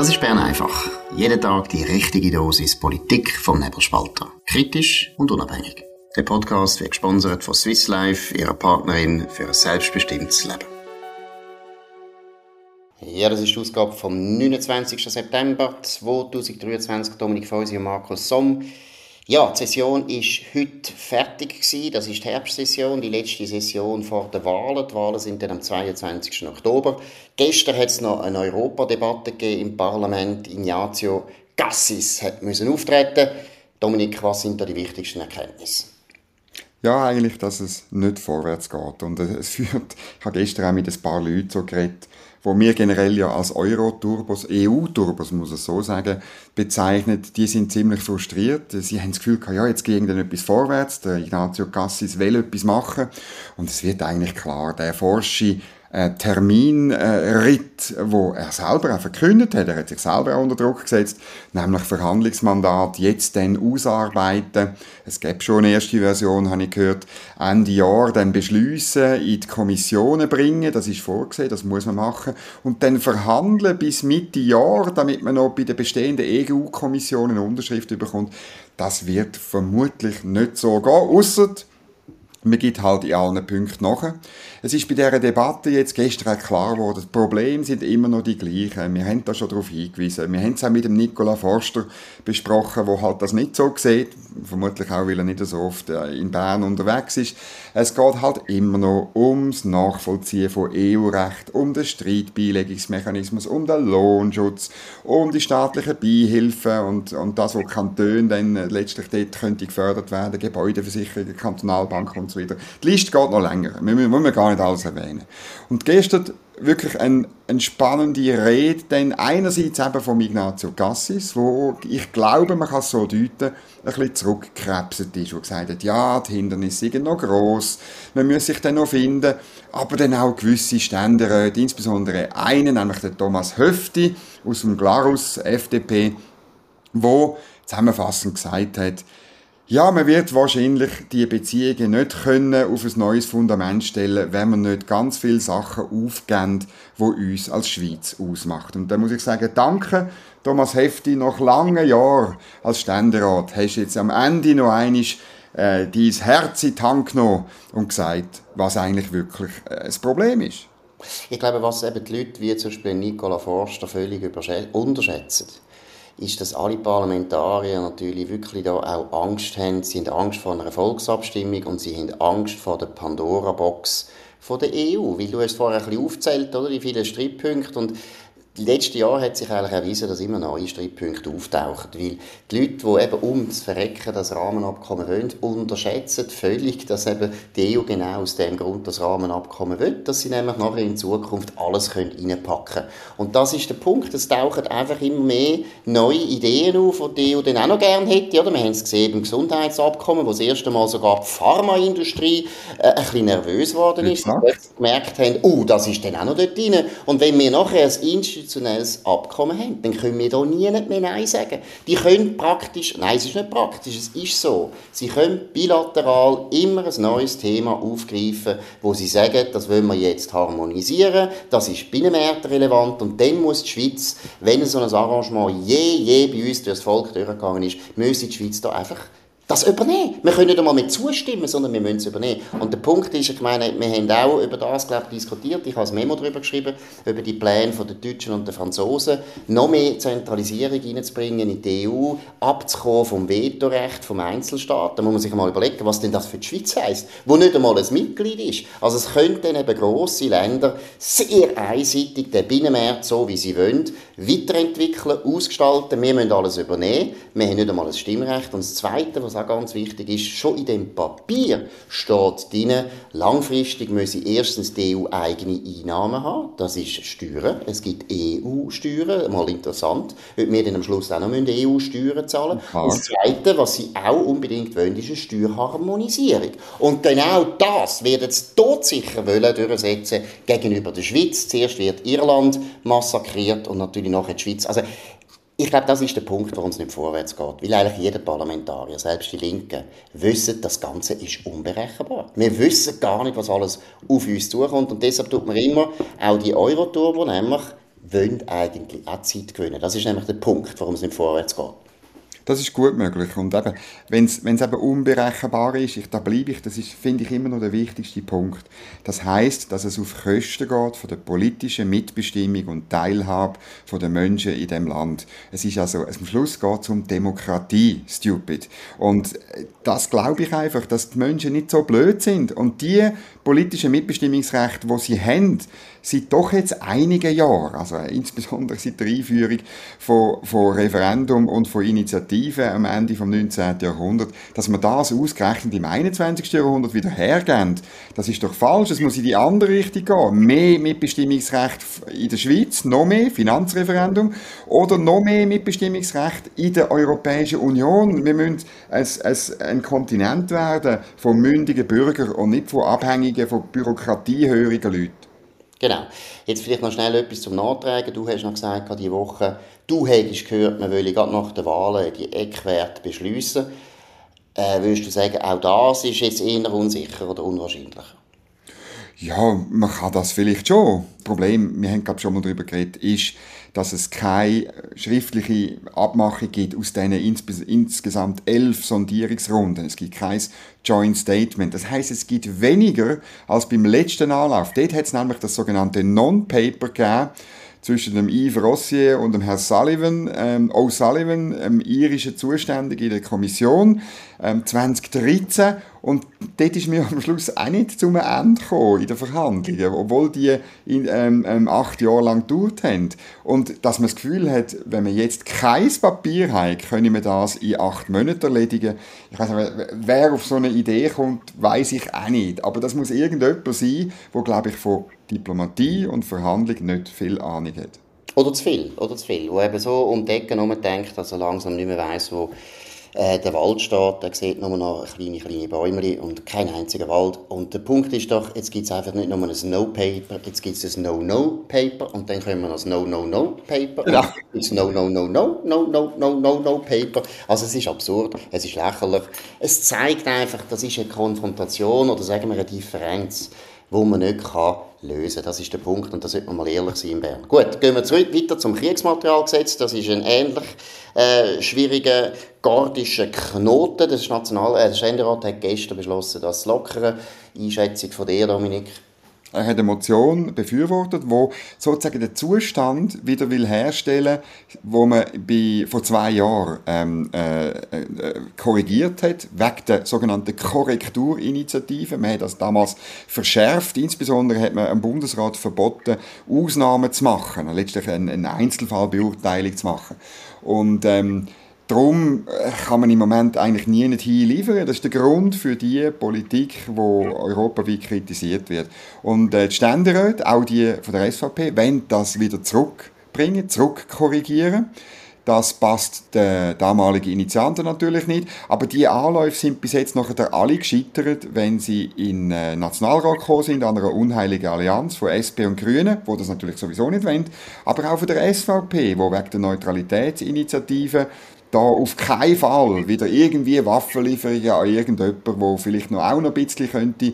Das ist Bern einfach. Jeden Tag die richtige Dosis Politik vom Nebelspalter. Kritisch und unabhängig. Der Podcast wird gesponsert von Swiss Life, ihrer Partnerin für ein selbstbestimmtes Leben. Ja, das ist die Ausgabe vom 29. September 2023. Dominik Feusi und Markus Somm. Ja, die Session ist heute fertig gewesen. Das ist die Herbstsession, die letzte Session vor den Wahlen. Die Wahlen sind dann am 22. Oktober. Gestern hat es noch eine Europadebatte im Parlament. Ignazio Gassis hat müssen auftreten. Dominik, was sind da die wichtigsten Erkenntnisse? Ja, eigentlich, dass es nicht vorwärts geht. Und es führt, ich habe gestern auch mit ein paar Leuten so geredet, wo wir generell ja als Euro-Turbos, EU-Turbos, muss ich so sagen, bezeichnet, die sind ziemlich frustriert. Sie haben das Gefühl, ja, jetzt ging dann etwas vorwärts, der Ignazio Cassis will etwas machen und es wird eigentlich klar, der Forschi äh, Terminritt, äh, wo er selber auch verkündet hat, er hat sich selber auch unter Druck gesetzt, nämlich Verhandlungsmandat jetzt dann ausarbeiten. Es gibt schon eine erste Version, habe ich gehört, Ende Jahr dann beschließen, in die Kommissionen bringen, das ist vorgesehen, das muss man machen, und dann verhandeln bis Mitte Jahr, damit man noch bei den bestehenden EU-Kommissionen eine Unterschrift bekommt. Das wird vermutlich nicht so gehen, ausser man gibt halt in allen Punkten nach. Es ist bei dieser Debatte jetzt gestern klar geworden, die Probleme sind immer noch die gleichen. Wir haben da schon darauf hingewiesen. Wir haben es auch mit dem Nicola Forster besprochen, der halt das nicht so sieht. Vermutlich auch, weil er nicht so oft äh, in Bern unterwegs ist. Es geht halt immer noch ums Nachvollziehen von EU-Recht, um den Streitbeilegungsmechanismus, um den Lohnschutz, um die staatlichen Beihilfen und, und das, was Kantone dann letztlich dort könnte gefördert werden, Gebäudeversicherungen, Kantonalbank und so weiter. Die Liste geht noch länger. Wir müssen gar nicht alles erwähnen. Und gestern wirklich eine, eine spannende Rede, denn einerseits eben von Ignazio Cassis, wo ich glaube, man kann es so deuten, ein bisschen zurückgekrebset ist, wo gesagt hat, ja, die Hindernisse sind noch gross, man muss sich dann noch finden, aber dann auch gewisse Ständeräte, insbesondere einen, nämlich der Thomas Höfti aus dem Glarus FDP, wo zusammenfassend gesagt hat, ja, man wird wahrscheinlich die Beziehungen nicht können auf ein neues Fundament stellen, wenn man nicht ganz viele Sachen aufgeben, wo uns als Schweiz ausmacht. Und da muss ich sagen, danke, Thomas Hefti, nach langen Jahren als Ständerat hast du jetzt am Ende noch einmal äh, dein Herz in die Hand genommen und gesagt, was eigentlich wirklich äh, das Problem ist. Ich glaube, was eben die Leute wie zum Beispiel Nicola Forster völlig unterschätzen, ist, dass alle Parlamentarier natürlich wirklich da auch Angst haben. Sie haben Angst vor einer Volksabstimmung und sie haben Angst vor der Pandora-Box von der EU. Weil du hast vorher ein bisschen aufgezählt, oder, die vielen Streitpunkte und die letzten Jahre hat sich eigentlich erwiesen, dass immer neue Streitpunkte auftauchen, weil die Leute, die eben um das Verrecken das Rahmenabkommen wollen, unterschätzen völlig, dass eben die EU genau aus dem Grund das Rahmenabkommen will, dass sie nämlich nachher in Zukunft alles können reinpacken können. Und das ist der Punkt, es tauchen einfach immer mehr neue Ideen auf, die die EU dann auch noch gerne hätte. Oder? Wir haben es gesehen beim Gesundheitsabkommen, wo das erste Mal sogar die Pharmaindustrie äh, ein bisschen nervös geworden ist, weil sie gemerkt haben, oh, das ist dann auch noch dort drin. Und wenn wir nachher ein institutionelles Abkommen haben, dann können wir da nie mehr Nein sagen. Die können praktisch, nein, es ist nicht praktisch, es ist so, sie können bilateral immer ein neues Thema aufgreifen, wo sie sagen, das wollen wir jetzt harmonisieren, das ist binnenmarktrelevant und dann muss die Schweiz, wenn so ein Arrangement je, je bei uns durch das Volk durchgegangen ist, müsste die Schweiz da einfach das übernehmen. Wir können nicht einmal mit zustimmen, sondern wir müssen es übernehmen. Und der Punkt ist, ich meine, wir haben auch über das, glaube ich, diskutiert. Ich habe ein Memo darüber geschrieben, über die Pläne der Deutschen und der Franzosen, noch mehr Zentralisierung reinzubringen in die EU, abzukommen vom Vetorecht vom Einzelstaat. Da muss man sich mal überlegen, was denn das für die Schweiz heisst, wo nicht einmal ein Mitglied ist. Also es könnten eben grosse Länder sehr einseitig den Binnenmarkt, so wie sie wollen, weiterentwickeln, ausgestalten. Wir müssen alles übernehmen. Wir haben nicht einmal ein Stimmrecht. Und das Zweite, was auch ganz wichtig ist, schon in dem Papier steht drin, langfristig müsse erstens die EU eigene Einnahmen haben, das ist Steuern, es gibt EU-Steuern, mal interessant, ob wir dann am Schluss auch noch EU-Steuern zahlen müssen. Okay. Das Zweite, was sie auch unbedingt wollen, ist eine Steuerharmonisierung. Und genau das wird sie todsicher wollen durchsetzen gegenüber der Schweiz. Zuerst wird Irland massakriert und natürlich nachher die Schweiz. Also ich glaube, das ist der Punkt, warum es nicht vorwärts geht. Weil eigentlich jeder Parlamentarier, selbst die Linken, wissen, das Ganze ist unberechenbar. Wir wissen gar nicht, was alles auf uns zukommt. Und deshalb tut man immer auch die Euro-Turbo, nämlich wollen eigentlich auch Zeit gewinnen. Das ist nämlich der Punkt, warum es nicht vorwärts geht. Das ist gut möglich. Und eben, wenn es eben unberechenbar ist, ich, da bleibe ich, das ist, finde ich, immer noch der wichtigste Punkt. Das heißt, dass es auf Kosten geht von der politischen Mitbestimmung und Teilhabe der Menschen in dem Land. Es ist also, am Schluss geht es um Demokratie, stupid. Und das glaube ich einfach, dass die Menschen nicht so blöd sind. Und die politischen Mitbestimmungsrechte, die sie haben, seit doch jetzt einigen Jahren, also insbesondere seit der Einführung von, von Referendum und von Initiativen am Ende des 19. Jahrhunderts, dass man das ausgerechnet im 21. Jahrhundert wieder hergeben, das ist doch falsch. Es muss in die andere Richtung gehen. Mehr Mitbestimmungsrecht in der Schweiz, noch mehr Finanzreferendum oder noch mehr Mitbestimmungsrecht in der Europäischen Union. Wir müssen ein, ein Kontinent werden von mündigen Bürgern und nicht von abhängigen, von bürokratiehörigen Leuten. Genau. Jetzt vielleicht noch schnell etwas zum Nachtragen. Du hast noch gesagt, diese Woche, du hättest gehört, man wolle gerade nach den Wahlen die Eckwerte beschließen. Äh, würdest du sagen, auch das ist jetzt eher unsicher oder unwahrscheinlich? Ja, man kann das vielleicht schon. Das Problem, wir haben gerade schon mal darüber geredet, ist, dass es keine schriftliche Abmachung gibt aus diesen ins insgesamt elf Sondierungsrunden. Es gibt kein Joint Statement. Das heißt, es gibt weniger als beim letzten Anlauf. Dort hat es nämlich das sogenannte Non-Paper gegeben, zwischen dem Yves Rossier und dem Herrn Sullivan, ähm, O'Sullivan, ähm, irische Zuständige in der Kommission, ähm, 2013. Und dort ist mir am Schluss auch nicht zum Ende gekommen in den Verhandlungen, obwohl die in, ähm, ähm, acht Jahre lang gedauert haben. Und dass man das Gefühl hat, wenn man jetzt kein Papier hat, können wir das in acht Monaten erledigen. Ich weiß nicht, wer auf so eine Idee kommt, weiß ich auch nicht. Aber das muss irgendjemand sein, der, glaube ich, von Diplomatie und Verhandlung nicht viel Ahnung hat. Oder zu viel, oder zu viel. Wo eben so um die Ecke denkt, dass er langsam nicht mehr weiss, wo äh, der Wald steht, der sieht nur noch kleine, kleine Bäume und kein einziger Wald. Und der Punkt ist doch, jetzt gibt es einfach nicht nur ein No-Paper, jetzt gibt es ein No-No-Paper und dann kommen wir noch ein No-No-No-Paper ja. und No-No-No-No-No-No-No-No-No-Paper. Also es ist absurd, es ist lächerlich. Es zeigt einfach, das ist eine Konfrontation oder sagen wir eine Differenz wo man nicht kann lösen. Das ist der Punkt und da sollte man mal ehrlich sein in Bern. Gut, gehen wir zurück weiter zum Kriegsmaterialgesetz. Das ist ein ähnlich äh, schwieriger gardischer Knoten. Das National äh, der Ständerat hat gestern beschlossen, das zu lockern. Einschätzung von dir, Dominik? Er hat eine Motion befürwortet, wo sozusagen den Zustand wieder will herstellen, wo man bei, vor zwei Jahren ähm, äh, äh, korrigiert hat, wegen der sogenannten Korrekturinitiative. Man hat das damals verschärft. Insbesondere hat man am Bundesrat verboten, Ausnahmen zu machen, letztlich eine Einzelfallbeurteilung zu machen. Und ähm, Darum äh, kann man im Moment eigentlich nie nicht hinliefern. Das ist der Grund für die Politik, die europaweit kritisiert wird. Und äh, die Ständeräte, auch die von der SVP, wollen das wieder zurückbringen, zurückkorrigieren. Das passt den damaligen Initianten natürlich nicht. Aber die Anläufe sind bis jetzt noch alle gescheitert, wenn sie in äh, Nationalrat gekommen sind, an einer unheiligen Allianz von SP und Grünen, wo das natürlich sowieso nicht wollen, aber auch von der SVP, wo wegen der Neutralitätsinitiative da auf keinen Fall wieder irgendwie Waffenlieferungen an irgendjemanden, der vielleicht noch auch noch ein bisschen könnte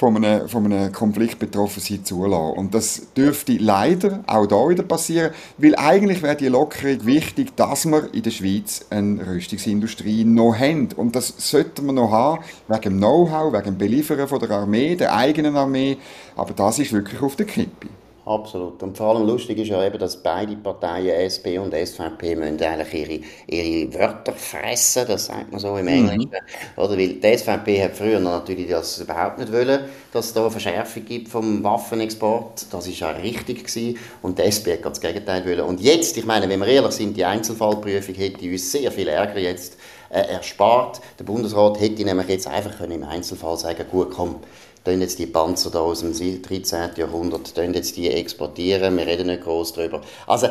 von einem, von einem Konflikt betroffen sein, zulassen. Und das dürfte leider auch da wieder passieren, weil eigentlich wäre die Lockerung wichtig, dass wir in der Schweiz eine Rüstungsindustrie noch haben. Und das sollten wir noch haben, wegen dem Know-how, wegen dem Beliefern von der Armee, der eigenen Armee. Aber das ist wirklich auf der Kippe. Absolut. Und vor allem lustig ist ja eben, dass beide Parteien, SP und SVP, müssen eigentlich ihre, ihre Wörter fressen, das sagt man so im Englischen. Mhm. Oder, weil die SVP hat früher natürlich das überhaupt nicht wollen, dass es da eine Verschärfung gibt vom Waffenexport. Das war ja richtig gewesen. Und die SP hat das Gegenteil wollen. Und jetzt, ich meine, wenn wir ehrlich sind, die Einzelfallprüfung hätte uns sehr viel Ärger jetzt äh, erspart. Der Bundesrat hätte nämlich jetzt einfach im Einzelfall sagen gut, komm, tun jetzt die Panzer da aus dem 13. Jahrhundert, tun jetzt die exportieren, wir reden nicht groß darüber. Also,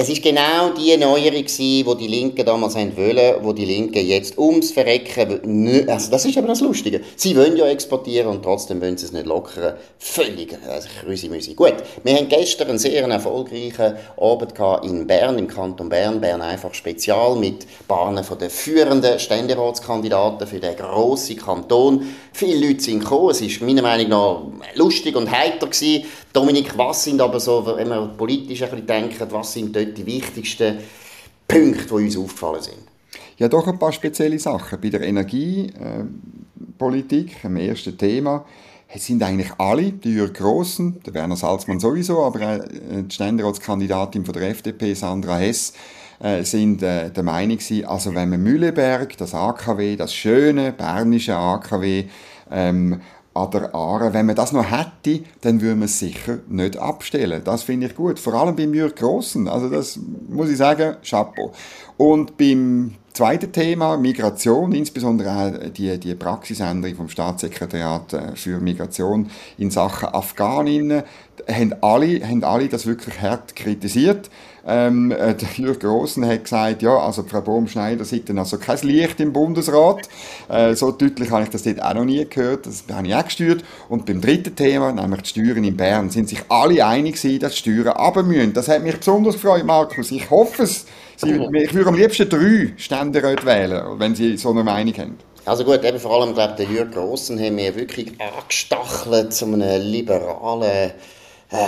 es ist genau die Neuerung die die Linken damals wollen, wo die Linken jetzt ums Verrecken, also das ist eben das Lustige. Sie wollen ja exportieren und trotzdem wollen sie es nicht lockern. Völlig, also Krüsi-Müsi. Gut, wir haben gestern einen sehr erfolgreichen Abend in Bern, im Kanton Bern, Bern einfach spezial, mit Bahnen von den führenden Ständeratskandidaten für den grossen Kanton. Viele Leute sind gekommen, es war meiner Meinung nach lustig und heiter gewesen. Dominik, was sind aber so, wenn man politisch ein bisschen denkt, was sind dort die wichtigsten Punkte, die uns aufgefallen sind? Ja, doch ein paar spezielle Sachen. Bei der Energiepolitik, äh, dem ersten Thema, sind eigentlich alle, die Jürg Grossen, der Werner Salzmann sowieso, aber äh, die Ständeratskandidatin von der FDP, Sandra Hess, äh, sind äh, der Meinung gewesen, also wenn man Mühleberg, das AKW, das schöne bernische AKW, ähm, an der Aare. Wenn man das noch hätte, dann würde man es sicher nicht abstellen. Das finde ich gut. Vor allem beim Jürg Grossen. Also das muss ich sagen, Chapeau. Und beim zweiten Thema, Migration, insbesondere auch die, die Praxisänderung vom Staatssekretariat äh, für Migration in Sachen Afghaninnen, haben alle, haben alle das wirklich hart kritisiert. Ähm, äh, der Jürg Grossen hat gesagt, ja, also Frau Baumschneider sei dann also kein Licht im Bundesrat. Äh, so deutlich habe ich das dort auch noch nie gehört. Das habe ich auch gesteuert. Und beim dritten Thema, nämlich die Steuern in Bern, sind sich alle einig gewesen, dass die Steuern runter müssen. Das hat mich besonders gefreut, Markus. Ich hoffe es. Sie, ich würde am liebsten drei Ständeräte wählen, wenn Sie so eine Meinung haben. Also gut, eben vor allem, glaube der Jürg Grossen haben wir wirklich angestachelt zu einem liberalen äh,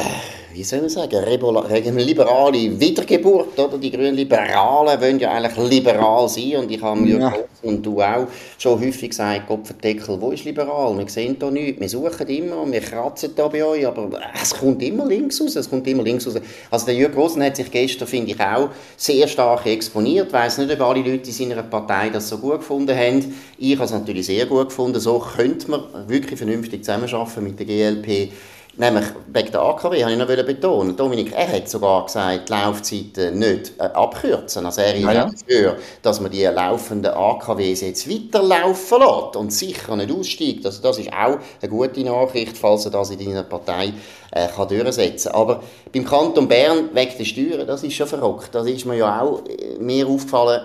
wie soll man sagen, liberale Wiedergeburt. Oder? Die grünen Liberalen wollen ja eigentlich liberal sein. Und ich habe mir ja. und du auch schon häufig gesagt, Kopfendeckel, wo ist liberal? Wir sehen da nichts. Wir suchen immer, wir kratzen da bei euch, aber es kommt immer links raus. Es kommt immer links raus. Also der Jürgen Rosen hat sich gestern, finde ich, auch sehr stark exponiert. Ich weiss nicht, ob alle Leute in seiner Partei das so gut gefunden haben. Ich habe es natürlich sehr gut gefunden. So könnte man wirklich vernünftig zusammenarbeiten mit der GLP Nämlich wegen der AKW habe ich noch betonen. Dominik, er hat sogar gesagt, die Laufzeiten nicht äh, abkürzen. Also er ist ja, ja. dafür, dass man die laufenden AKWs jetzt weiterlaufen lässt und sicher nicht aussteigt. Also das ist auch eine gute Nachricht, falls er das in deiner Partei äh, kann durchsetzen kann. Aber beim Kanton Bern wegen der Steuern, das ist schon verrückt. Das ist mir ja auch äh, mir aufgefallen.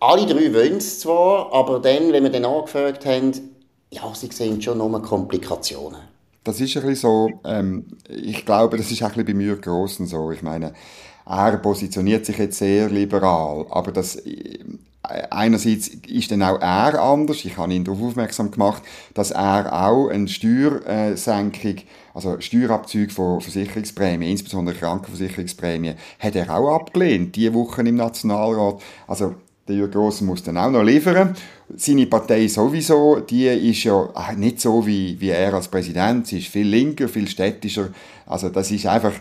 Alle drei wollen es zwar, aber dann, wenn wir dann angefragt haben, ja, sie sehen schon noch Komplikationen das ist ein bisschen so, ähm, ich glaube, das ist auch ein bisschen bei mir Grossen so. Ich meine, er positioniert sich jetzt sehr liberal, aber das, äh, einerseits ist dann auch er anders. Ich habe ihn darauf aufmerksam gemacht, dass er auch eine Steuersenkung, also Steuerabzug von Versicherungsprämien, insbesondere Krankenversicherungsprämien, hat er auch abgelehnt, diese Woche im Nationalrat. Also der Jürgen Grossen muss dann auch noch liefern. Seine Partei sowieso, die ist ja nicht so wie, wie er als Präsident. Sie ist viel linker, viel städtischer. Also das ist einfach,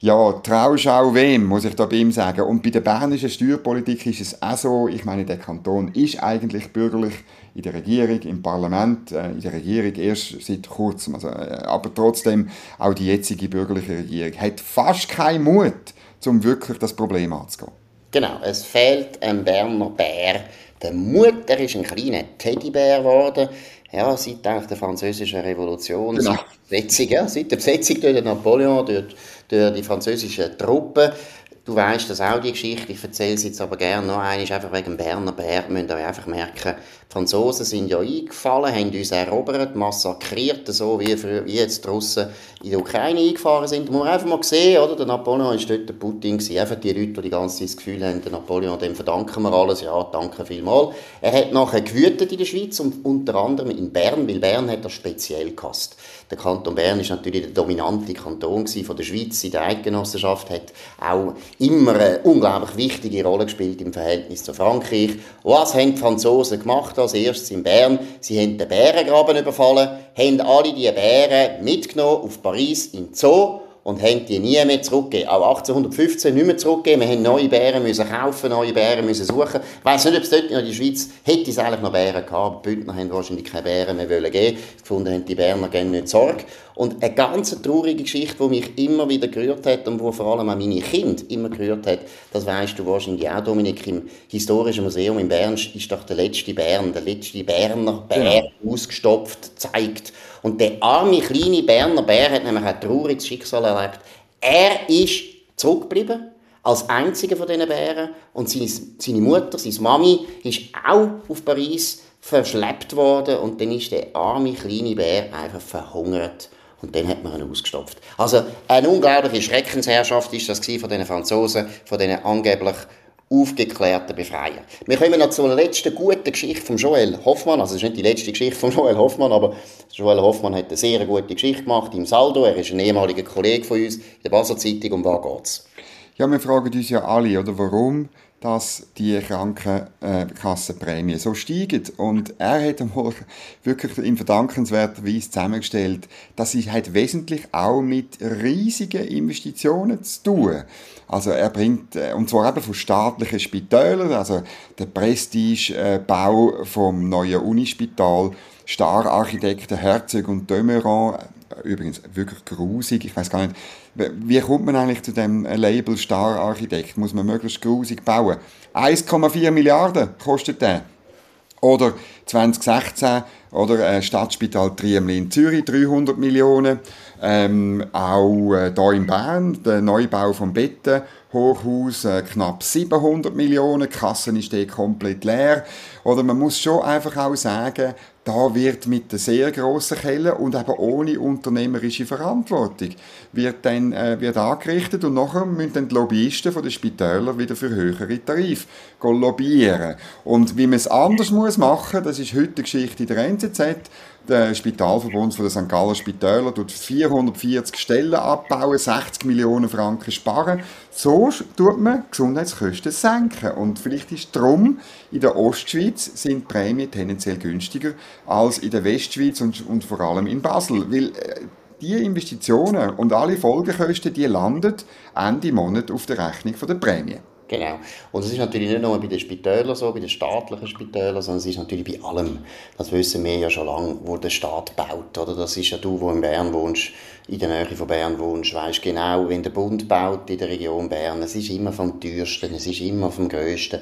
ja, Trauschau wem, muss ich da bei ihm sagen. Und bei der bernischen Steuerpolitik ist es auch so, ich meine, der Kanton ist eigentlich bürgerlich in der Regierung, im Parlament, äh, in der Regierung erst seit kurzem. Also, äh, aber trotzdem, auch die jetzige bürgerliche Regierung hat fast keinen Mut, um wirklich das Problem anzugehen. Genau, es fehlt ein Berner Bär. Der Mut, der ist ein kleiner Teddybär geworden. Ja, seit der französischen Revolution, genau. seit, der Besetzung, ja, seit der Besetzung durch Napoleon, durch, durch die französischen Truppen, Du weißt das auch, die Geschichte. Ich erzähle es jetzt aber gerne noch einmal, einfach wegen dem Berner Bär. Müsst ihr einfach merken, die Franzosen sind ja eingefallen, haben uns erobert, massakriert, so wie, für, wie jetzt die Russen in die Ukraine eingefahren sind. Man muss einfach mal sehen, oder? Der Napoleon war dort der Putin. Gewesen. Einfach die Leute, die die ganze Zeit das Gefühl haben, der Napoleon, dem verdanken wir alles. Ja, danke vielmals. Er hat nachher gewütet in der Schweiz und unter anderem in Bern, weil Bern hat das speziell gehasst. Der Kanton Bern ist natürlich der dominante Kanton von der Schweiz in der Eidgenossenschaft, hat auch immer eine unglaublich wichtige Rolle gespielt im Verhältnis zu Frankreich. Was haben die Franzosen gemacht als erstes in Bern? Sie haben den Bärengraben überfallen, haben alle diese Bären mitgenommen auf Paris in Zoo und haben die nie mehr zurückgegeben. Auch 1815 nicht mehr zurückgegeben. Wir haben neue Bären müssen kaufen, neue Bären müssen suchen. Ich weiss nicht, ob es dort in der Schweiz hätte es eigentlich noch Bären gehabt. Die Bündner haben wahrscheinlich keine Bären mehr wollen geben. Gefunden haben die Berner gerne nicht Sorge. Und eine ganz traurige Geschichte, die mich immer wieder gerührt hat und wo vor allem auch meine Kinder immer gerührt hat, das weißt du wahrscheinlich auch, Dominik, im Historischen Museum in Bern ist doch der letzte Bern, der letzte Berner Bär ja. ausgestopft, zeigt. Und der arme, kleine Berner Bär hat nämlich ein trauriges Schicksal erlebt. Er ist zurückgeblieben, als einziger von diesen Bären. Und seine, seine Mutter, seine Mami, ist auch auf Paris verschleppt worden und dann ist der arme kleine Bär einfach verhungert und dann hat man ihn ausgestopft. Also eine unglaubliche Schreckensherrschaft ist das von den Franzosen, von diesen angeblich aufgeklärten Befreier. Wir kommen noch zur letzten guten Geschichte von Joel Hoffmann. Also es ist nicht die letzte Geschichte von Joel Hoffmann, aber Joel Hoffmann hat eine sehr gute Geschichte gemacht im Saldo. Er ist ein ehemaliger Kollege von uns in der Basel Zeitung. Um was geht's? Ja, wir fragen uns ja alle, oder warum dass die Krankenkassenprämie so steigen. Und er hat einmal wirklich in verdankenswerter Weise zusammengestellt, dass es halt wesentlich auch mit riesigen Investitionen zu tun. Also er bringt, äh, und zwar eben von staatlichen Spitälern, also der Prestigebau vom neuen Unispital, Star-Architekten Herzog und Demeron, übrigens wirklich grusig, ich weiß gar nicht, wie kommt man eigentlich zu dem Label Star-Architekt? Muss man möglichst grusig bauen? 1,4 Milliarden kostet der. Oder 2016 oder äh, Stadtspital Triemli in Zürich 300 Millionen. Ähm, auch äh, hier in Bern der Neubau vom Betten Hochhaus äh, knapp 700 Millionen. Die Kassen ist eh komplett leer. Oder man muss schon einfach auch sagen, da wird mit der sehr grossen Kelle und eben ohne unternehmerische Verantwortung wird dann äh, wird angerichtet und nachher müssen dann die Lobbyisten von den Spitälern wieder für höhere Tarife lobbyieren. Und wie man es anders muss machen, das ist heute die Geschichte der NZZ, der Spitalverbund von der St. Galler Spitäler tut 440 Stellen abbauen, 60 Millionen Franken sparen. So tut man Gesundheitskosten senken. Und vielleicht ist darum, in der Ostschweiz sind Prämien tendenziell günstiger als in der Westschweiz und, und vor allem in Basel. Weil äh, die Investitionen und alle Folgekosten, die landen Ende Monat auf der Rechnung der Prämie. Genau. Und es ist natürlich nicht nur bei den Spitälern so, bei den staatlichen Spitälern, sondern es ist natürlich bei allem. Das wissen wir ja schon lange, wo der Staat baut. Oder? Das ist ja du, wo in Bern wohnst, in der Nähe von Bern wohnst, weißt genau, wenn der Bund baut in der Region Bern, es ist immer vom teuersten, es ist immer vom grössten.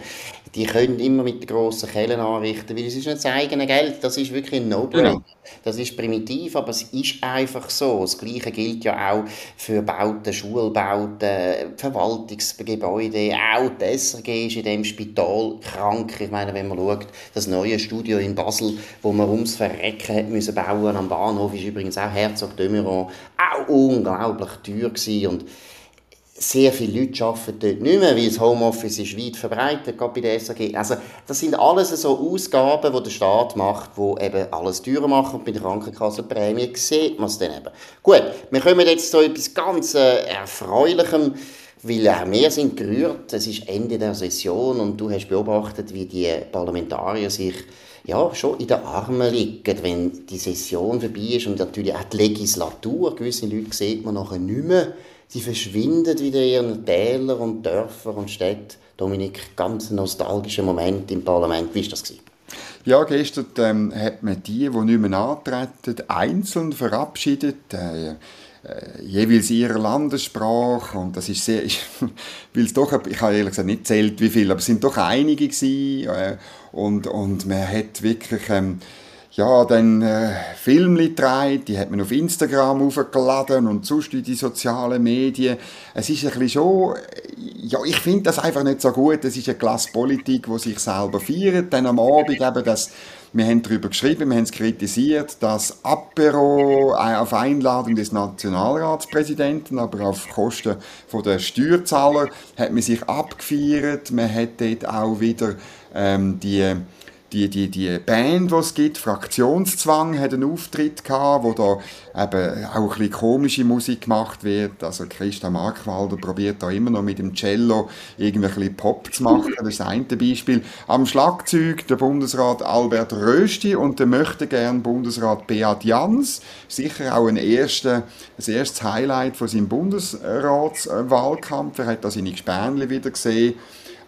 Die können immer mit den grossen Kellen anrichten, weil es ist nicht das eigene Geld, das ist wirklich ein No-Brainer. Genau. Das ist primitiv, aber es ist einfach so. Das Gleiche gilt ja auch für Bauten, Schulbauten, Verwaltungsgebäude, auch die SRG ist in dem Spital krank. Ich meine, wenn man schaut, das neue Studio in Basel, wo man ums Verrecken müssen bauen am Bahnhof, ist übrigens auch Herzog de Meuron auch unglaublich teuer gewesen. und sehr viele Leute arbeiten dort nicht mehr, weil das Homeoffice ist weit verbreitet, gerade bei der SAG. Also das sind alles so Ausgaben, die der Staat macht, die eben alles teurer machen und bei der Krankenkassenprämie sieht man es dann eben. Gut, wir kommen jetzt zu etwas ganz äh, Erfreulichem, weil auch wir sind gerührt, es ist Ende der Session und du hast beobachtet, wie die Parlamentarier sich ja, schon in den Armen liegen, wenn die Session vorbei ist und natürlich auch die Legislatur. Gewisse Leute sieht man nachher nicht mehr. Sie verschwinden wieder in ihren Tälern und Dörfern und Städten. Dominik, ganz nostalgischer Moment im Parlament. Wie war das? Ja, gestern ähm, hat man die, die nicht mehr antreten, einzeln verabschiedet. Äh, äh, jeweils ihrer Landessprache und das ist sehr, weil es doch, ich habe ehrlich gesagt nicht zählt wie viel, aber es sind doch einige gewesen, äh, und, und man hat wirklich, ähm, ja, dann äh, Filme die hat man auf Instagram aufgeladen und sonst in die sozialen Medien. Es ist ein bisschen schon, ja, ich finde das einfach nicht so gut. Es ist eine Klasse Politik, die sich selber feiert. Dann am Abend eben das wir haben darüber geschrieben, wir haben es kritisiert, dass Apero äh, auf Einladung des Nationalratspräsidenten, aber auf Kosten der Steuerzahler, hat man sich abgefeiert. Man hat dort auch wieder ähm, die die, die, die Band, die es gibt, Fraktionszwang, hat einen Auftritt gehabt, wo da eben auch ein bisschen komische Musik gemacht wird. Also Christa Markwalder probiert da immer noch mit dem Cello irgendwie ein bisschen Pop zu machen. Das ist eine Beispiel. Am Schlagzeug der Bundesrat Albert Rösti und der möchte gern Bundesrat Beat Jans. Sicher auch ein, erster, ein erstes Highlight von seinem Bundesratswahlkampf. Er hat da seine Gespänli wieder gesehen.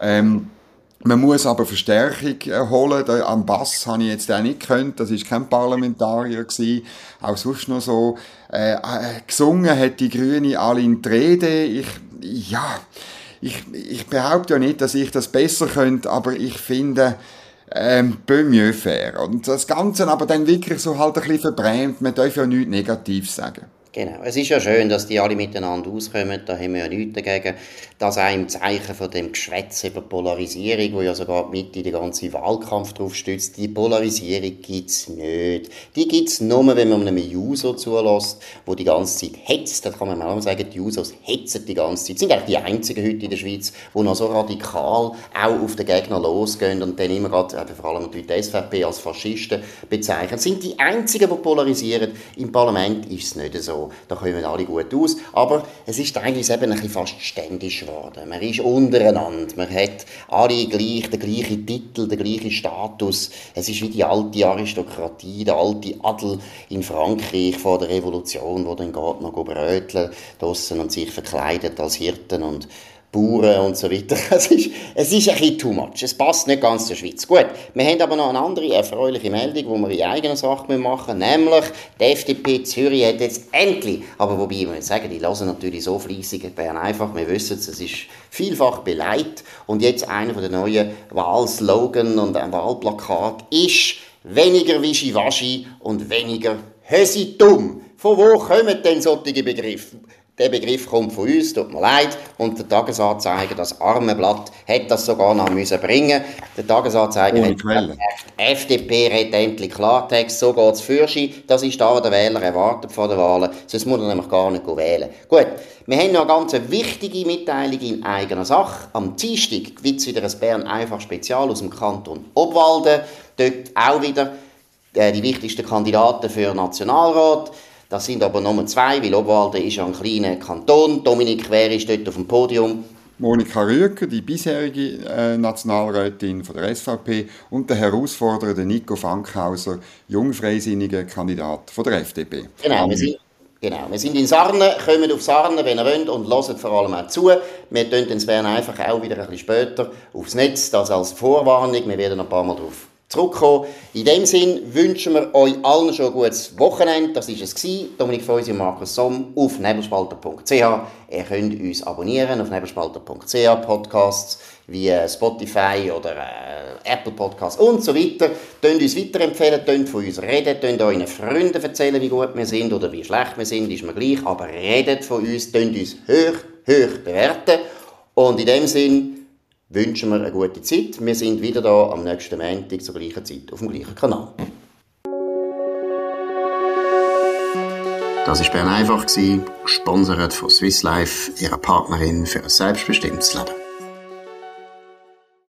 Ähm, man muss aber Verstärkung holen. Am Bass habe ich jetzt auch nicht gekannt. Das ist kein Parlamentarier gewesen. Auch sonst noch so. Äh, äh, gesungen hat die Grüne alle in die Rede. Ich, ja, ich, ich behaupte ja nicht, dass ich das besser könnte, aber ich finde, ähm, peu mieux faire. Und das Ganze aber dann wirklich so halt ein bisschen verbrämt. Man darf ja nichts Negatives sagen. Genau. Es ist ja schön, dass die alle miteinander auskommen, da haben wir ja nichts dagegen. Das auch im Zeichen von dem Geschwätz über Polarisierung, wo ja sogar die Mitte den ganzen Wahlkampf drauf stützt. Die Polarisierung gibt es nicht. Die gibt es nur, wenn man einem User zulässt, wo die ganze Zeit hetzt. Da kann man auch sagen, die Users hetzen die ganze Zeit. Sie sind eigentlich die einzigen heute in der Schweiz, die noch so radikal auch auf den Gegner losgehen und dann immer gerade, vor allem die SVP als Faschisten bezeichnen. Das sind die einzigen, die polarisieren. Im Parlament ist es nicht so da kommen alle gut aus. Aber es ist eigentlich eben ein bisschen fast ständig geworden. Man ist untereinander, man hat alle gleich, den gleichen Titel, den gleichen Status. Es ist wie die alte Aristokratie, der alte Adel in Frankreich vor der Revolution, wo dann geht noch bröteln und sich verkleidet als Hirten und Bauern und so weiter. Es ist, es ist ein bisschen too much. Es passt nicht ganz zur Schweiz. Gut, wir haben aber noch eine andere erfreuliche Meldung, die wir in eigener Sache machen müssen. Nämlich, die FDP Zürich hat jetzt endlich, aber wobei, ich muss sagen, die hören natürlich so fleissig Bern einfach, wir wissen es, es ist vielfach beleidigt. Und jetzt einer der neuen Wahlslogan und ein Wahlplakat ist weniger Wischiwaschi und weniger Hösitum. Von wo kommen denn solche Begriffe? Der Begriff kommt von uns, tut mir leid. Und der Tagesanzeiger, das arme Blatt, hat das sogar noch müssen bringen. Der Tagesanzeiger Ohne hat gesagt, FDP redet endlich Klartext, so geht es für sie. Das ist da, was der Wähler erwartet vor den Wahlen. Sonst muss er nämlich gar nicht wählen. Gut, wir haben noch eine ganz wichtige Mitteilung in eigener Sache. Am Dienstag gibt es wieder ein Bern einfach Spezial aus dem Kanton Obwalden. Dort auch wieder äh, die wichtigsten Kandidaten für den Nationalrat. Das sind aber nur zwei, weil Obwalden ist ein kleiner Kanton. Dominik Quer ist dort auf dem Podium. Monika Rüecker, die bisherige äh, Nationalrätin von der SVP und der herausfordernde Nico Fankhauser, jungfreisinniger Kandidat von der FDP. Genau, wir sind, genau, wir sind in Sarnen, kommen auf Sarnen, wenn ihr wollt, und hören vor allem auch zu. Wir tun den Bern einfach auch wieder ein bisschen später aufs Netz, das als Vorwarnung. Wir werden ein paar Mal darauf zurückkommen. In dem Sinn wünschen wir euch allen schon ein gutes Wochenende. Das war es. Dominik Feusi und Markus Somm auf nebelspalter.ch. Ihr könnt uns abonnieren auf nebelspalter.ch, Podcasts wie äh, Spotify oder äh, Apple Podcasts und so weiter. Tönt uns weiterempfehlen, tönt von uns reden, tönt euren Freunden erzählen, wie gut wir sind oder wie schlecht wir sind, ist mir gleich. Aber redet von uns, tönt uns hoch, hoch bewerten. Und in dem Sinn wünschen wir eine gute Zeit. Wir sind wieder da am nächsten Montag zur gleichen Zeit auf dem gleichen Kanal. Das war Bern einfach, gesponsert von Swiss Life, ihrer Partnerin für ein selbstbestimmtes Leben.